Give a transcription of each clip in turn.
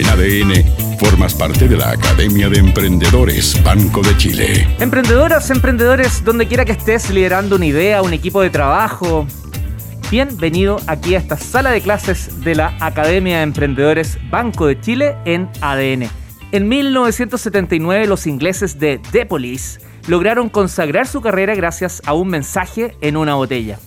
En ADN, formas parte de la Academia de Emprendedores Banco de Chile. Emprendedoras, emprendedores, donde quiera que estés liderando una idea, un equipo de trabajo, bienvenido aquí a esta sala de clases de la Academia de Emprendedores Banco de Chile en ADN. En 1979 los ingleses de The Police lograron consagrar su carrera gracias a un mensaje en una botella.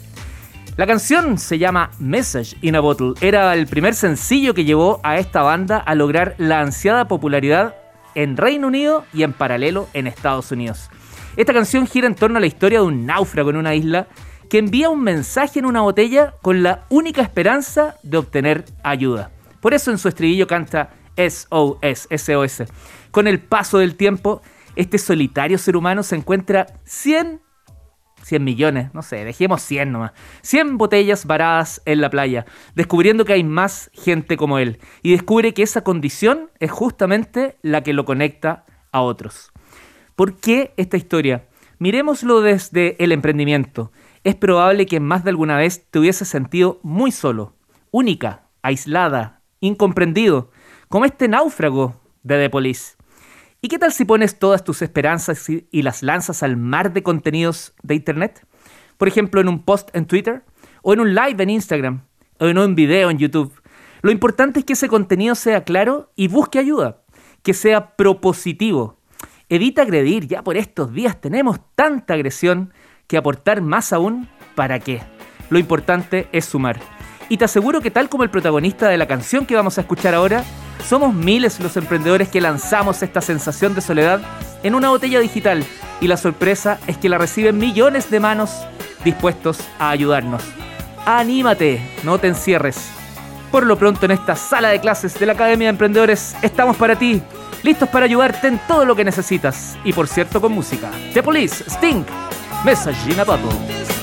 La canción se llama Message in a Bottle. Era el primer sencillo que llevó a esta banda a lograr la ansiada popularidad en Reino Unido y en paralelo en Estados Unidos. Esta canción gira en torno a la historia de un náufrago en una isla que envía un mensaje en una botella con la única esperanza de obtener ayuda. Por eso en su estribillo canta SOS, SOS. Con el paso del tiempo, este solitario ser humano se encuentra 100 100 millones, no sé, dejemos 100 nomás. 100 botellas varadas en la playa, descubriendo que hay más gente como él. Y descubre que esa condición es justamente la que lo conecta a otros. ¿Por qué esta historia? Miremoslo desde el emprendimiento. Es probable que más de alguna vez te hubiese sentido muy solo, única, aislada, incomprendido, como este náufrago de The Police. ¿Y qué tal si pones todas tus esperanzas y las lanzas al mar de contenidos de Internet? Por ejemplo, en un post en Twitter, o en un live en Instagram, o en un video en YouTube. Lo importante es que ese contenido sea claro y busque ayuda, que sea propositivo. Evita agredir, ya por estos días tenemos tanta agresión que aportar más aún, ¿para qué? Lo importante es sumar. Y te aseguro que tal como el protagonista de la canción que vamos a escuchar ahora, somos miles los emprendedores que lanzamos esta sensación de soledad en una botella digital y la sorpresa es que la reciben millones de manos dispuestos a ayudarnos. Anímate, no te encierres. Por lo pronto en esta sala de clases de la Academia de Emprendedores estamos para ti, listos para ayudarte en todo lo que necesitas y por cierto con música. The Police, Sting, Message in.